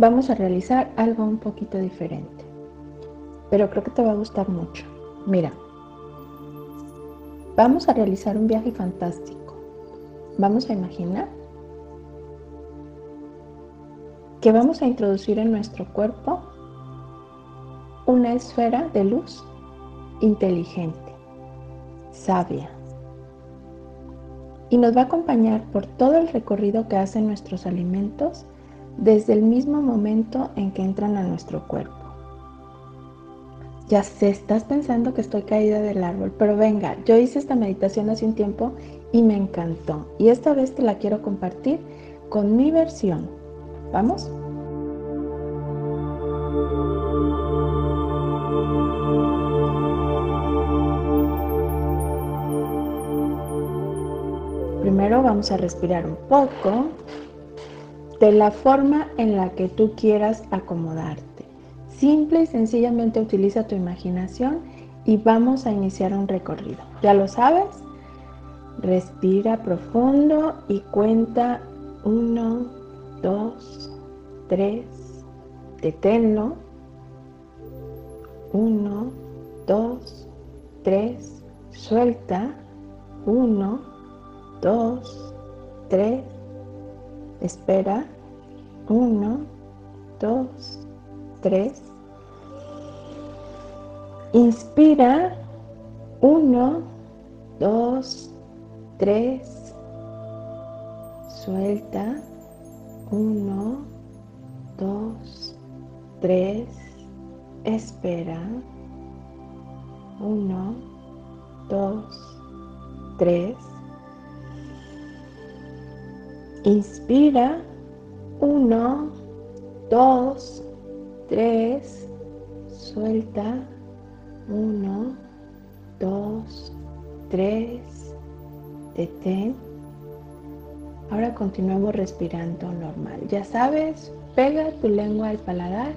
Vamos a realizar algo un poquito diferente, pero creo que te va a gustar mucho. Mira, vamos a realizar un viaje fantástico. Vamos a imaginar que vamos a introducir en nuestro cuerpo una esfera de luz inteligente, sabia, y nos va a acompañar por todo el recorrido que hacen nuestros alimentos desde el mismo momento en que entran a nuestro cuerpo. Ya sé, estás pensando que estoy caída del árbol, pero venga, yo hice esta meditación hace un tiempo y me encantó. Y esta vez te la quiero compartir con mi versión. ¿Vamos? Primero vamos a respirar un poco de la forma en la que tú quieras acomodarte. Simple y sencillamente utiliza tu imaginación y vamos a iniciar un recorrido. ¿Ya lo sabes? Respira profundo y cuenta 1, 2, 3. Deténlo. 1, 2, 3. Suelta. 1, 2, 3 Espera. Uno, dos, tres. Inspira. Uno, dos, tres. Suelta. Uno, dos, tres. Espera. Uno, dos, tres. Inspira. Uno, dos, tres. Suelta. Uno, dos, tres. Detén. Ahora continuamos respirando normal. Ya sabes, pega tu lengua al paladar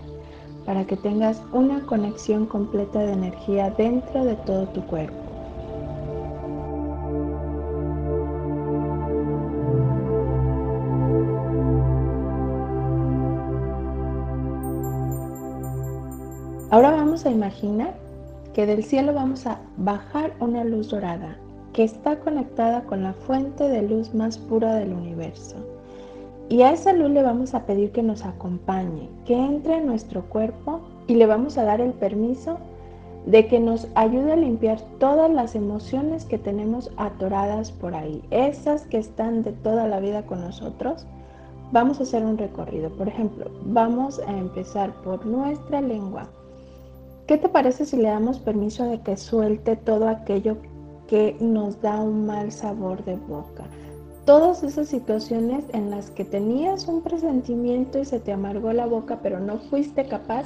para que tengas una conexión completa de energía dentro de todo tu cuerpo. Ahora vamos a imaginar que del cielo vamos a bajar una luz dorada que está conectada con la fuente de luz más pura del universo. Y a esa luz le vamos a pedir que nos acompañe, que entre en nuestro cuerpo y le vamos a dar el permiso de que nos ayude a limpiar todas las emociones que tenemos atoradas por ahí, esas que están de toda la vida con nosotros. Vamos a hacer un recorrido. Por ejemplo, vamos a empezar por nuestra lengua ¿Qué te parece si le damos permiso de que suelte todo aquello que nos da un mal sabor de boca? Todas esas situaciones en las que tenías un presentimiento y se te amargó la boca, pero no fuiste capaz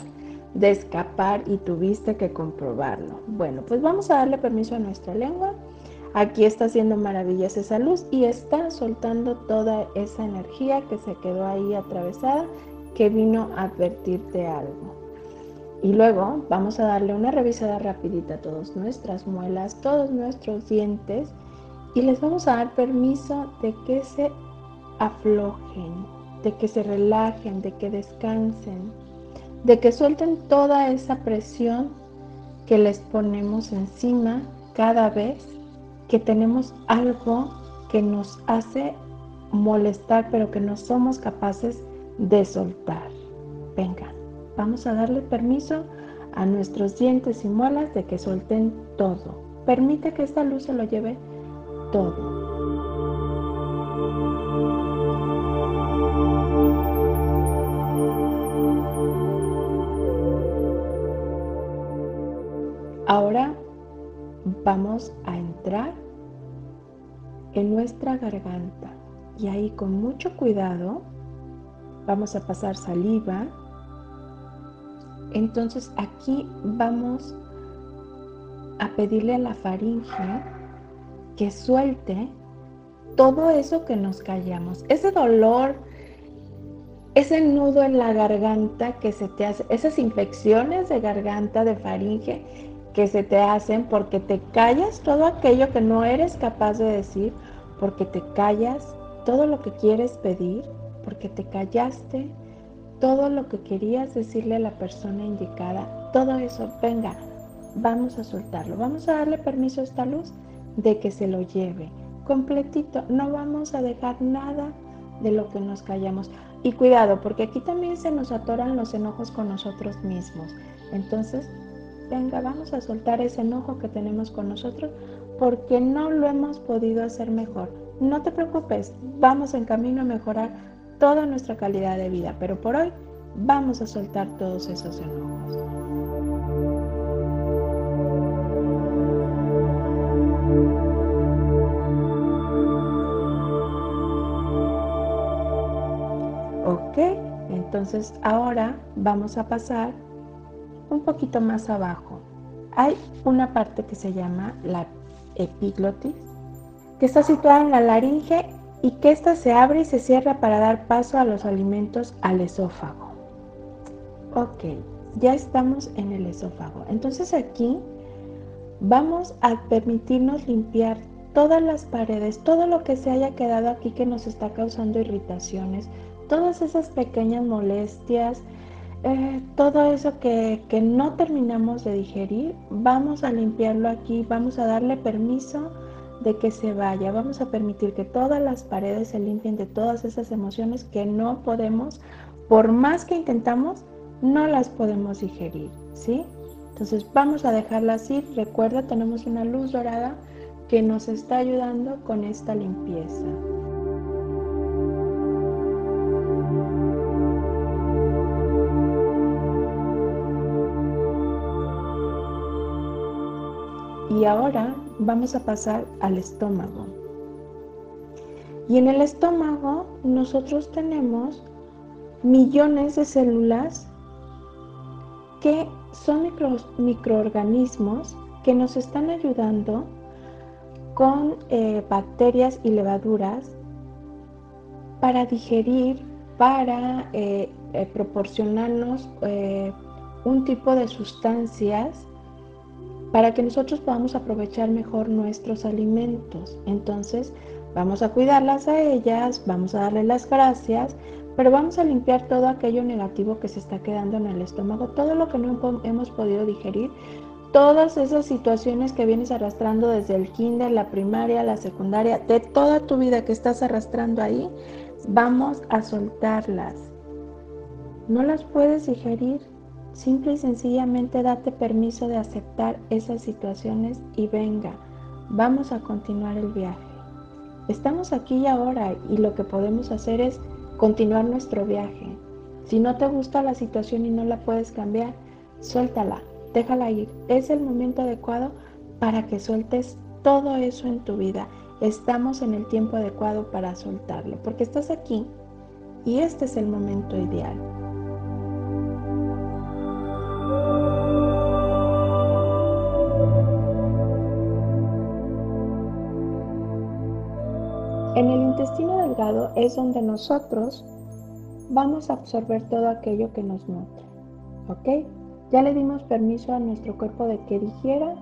de escapar y tuviste que comprobarlo. Bueno, pues vamos a darle permiso a nuestra lengua. Aquí está haciendo maravillas esa luz y está soltando toda esa energía que se quedó ahí atravesada, que vino a advertirte algo. Y luego vamos a darle una revisada rapidita a todas nuestras muelas, todos nuestros dientes y les vamos a dar permiso de que se aflojen, de que se relajen, de que descansen, de que suelten toda esa presión que les ponemos encima cada vez que tenemos algo que nos hace molestar pero que no somos capaces de soltar. Venga. Vamos a darle permiso a nuestros dientes y muelas de que suelten todo. Permite que esta luz se lo lleve todo. Ahora vamos a entrar en nuestra garganta y ahí con mucho cuidado vamos a pasar saliva entonces aquí vamos a pedirle a la faringe que suelte todo eso que nos callamos, ese dolor, ese nudo en la garganta que se te hace, esas infecciones de garganta, de faringe que se te hacen porque te callas todo aquello que no eres capaz de decir, porque te callas todo lo que quieres pedir, porque te callaste todo lo que querías decirle a la persona indicada, todo eso, venga, vamos a soltarlo, vamos a darle permiso a esta luz de que se lo lleve completito, no vamos a dejar nada de lo que nos callamos. Y cuidado, porque aquí también se nos atoran los enojos con nosotros mismos. Entonces, venga, vamos a soltar ese enojo que tenemos con nosotros porque no lo hemos podido hacer mejor. No te preocupes, vamos en camino a mejorar toda nuestra calidad de vida, pero por hoy vamos a soltar todos esos enojos. Ok, entonces ahora vamos a pasar un poquito más abajo. Hay una parte que se llama la epiglotis, que está situada en la laringe y que ésta se abre y se cierra para dar paso a los alimentos al esófago. Ok, ya estamos en el esófago. Entonces aquí vamos a permitirnos limpiar todas las paredes, todo lo que se haya quedado aquí que nos está causando irritaciones, todas esas pequeñas molestias, eh, todo eso que, que no terminamos de digerir, vamos a limpiarlo aquí, vamos a darle permiso de que se vaya. Vamos a permitir que todas las paredes se limpien de todas esas emociones que no podemos, por más que intentamos, no las podemos digerir, ¿sí? Entonces vamos a dejarlas ir. Recuerda, tenemos una luz dorada que nos está ayudando con esta limpieza. Y ahora vamos a pasar al estómago. Y en el estómago nosotros tenemos millones de células que son microorganismos que nos están ayudando con eh, bacterias y levaduras para digerir, para eh, eh, proporcionarnos un tipo de sustancias para que nosotros podamos aprovechar mejor nuestros alimentos. Entonces, vamos a cuidarlas a ellas, vamos a darle las gracias, pero vamos a limpiar todo aquello negativo que se está quedando en el estómago, todo lo que no hemos podido digerir, todas esas situaciones que vienes arrastrando desde el kinder, la primaria, la secundaria, de toda tu vida que estás arrastrando ahí, vamos a soltarlas. No las puedes digerir, Simple y sencillamente date permiso de aceptar esas situaciones y venga, vamos a continuar el viaje. Estamos aquí y ahora y lo que podemos hacer es continuar nuestro viaje. Si no te gusta la situación y no la puedes cambiar, suéltala, déjala ir. Es el momento adecuado para que sueltes todo eso en tu vida. Estamos en el tiempo adecuado para soltarlo, porque estás aquí y este es el momento ideal. Es donde nosotros vamos a absorber todo aquello que nos nutre. ¿Ok? Ya le dimos permiso a nuestro cuerpo de que digiera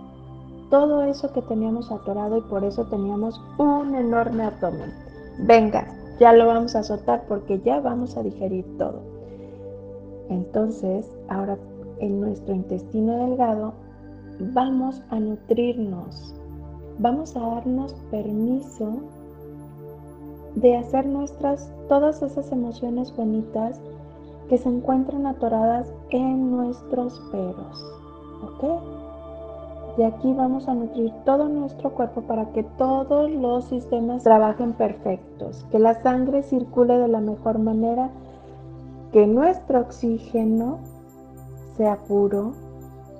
todo eso que teníamos atorado y por eso teníamos un enorme abdomen. Venga, ya lo vamos a soltar porque ya vamos a digerir todo. Entonces, ahora en nuestro intestino delgado vamos a nutrirnos. Vamos a darnos permiso de hacer nuestras todas esas emociones bonitas que se encuentran atoradas en nuestros peros. ¿Ok? Y aquí vamos a nutrir todo nuestro cuerpo para que todos los sistemas trabajen perfectos, que la sangre circule de la mejor manera, que nuestro oxígeno sea puro,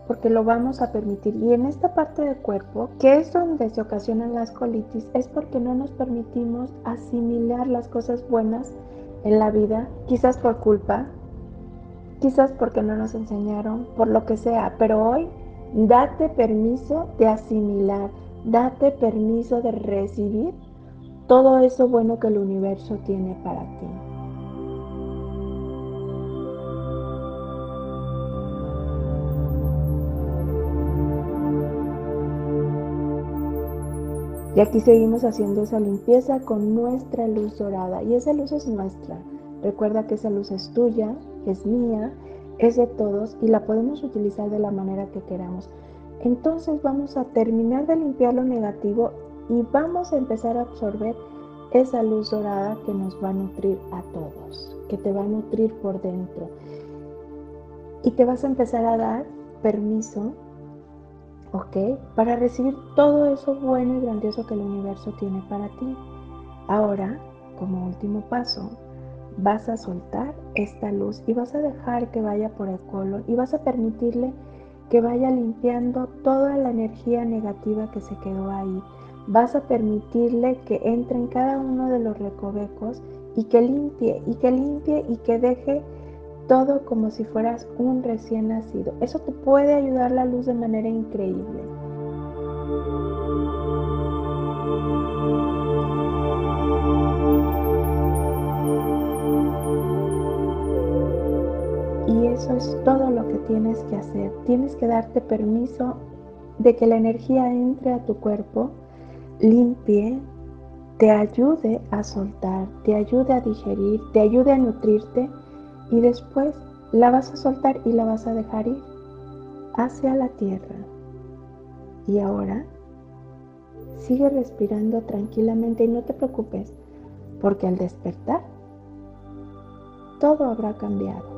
porque lo vamos a permitir. Y en esta parte del cuerpo, que es donde se ocasionan las colitis, es porque no nos permitimos asimilar las cosas buenas en la vida, quizás por culpa, quizás porque no nos enseñaron, por lo que sea, pero hoy date permiso de asimilar, date permiso de recibir todo eso bueno que el universo tiene para ti. Y aquí seguimos haciendo esa limpieza con nuestra luz dorada. Y esa luz es nuestra. Recuerda que esa luz es tuya, es mía, es de todos y la podemos utilizar de la manera que queramos. Entonces vamos a terminar de limpiar lo negativo y vamos a empezar a absorber esa luz dorada que nos va a nutrir a todos, que te va a nutrir por dentro. Y te vas a empezar a dar permiso, ¿ok? Para recibir todo eso bueno y grandioso que el universo tiene para ti. Ahora, como último paso, vas a soltar esta luz y vas a dejar que vaya por el colon y vas a permitirle que vaya limpiando toda la energía negativa que se quedó ahí. Vas a permitirle que entre en cada uno de los recovecos y que limpie y que limpie y que deje todo como si fueras un recién nacido. Eso te puede ayudar la luz de manera increíble. Y eso es todo lo que tienes que hacer. Tienes que darte permiso de que la energía entre a tu cuerpo, limpie, te ayude a soltar, te ayude a digerir, te ayude a nutrirte y después la vas a soltar y la vas a dejar ir hacia la tierra. Y ahora sigue respirando tranquilamente y no te preocupes, porque al despertar todo habrá cambiado.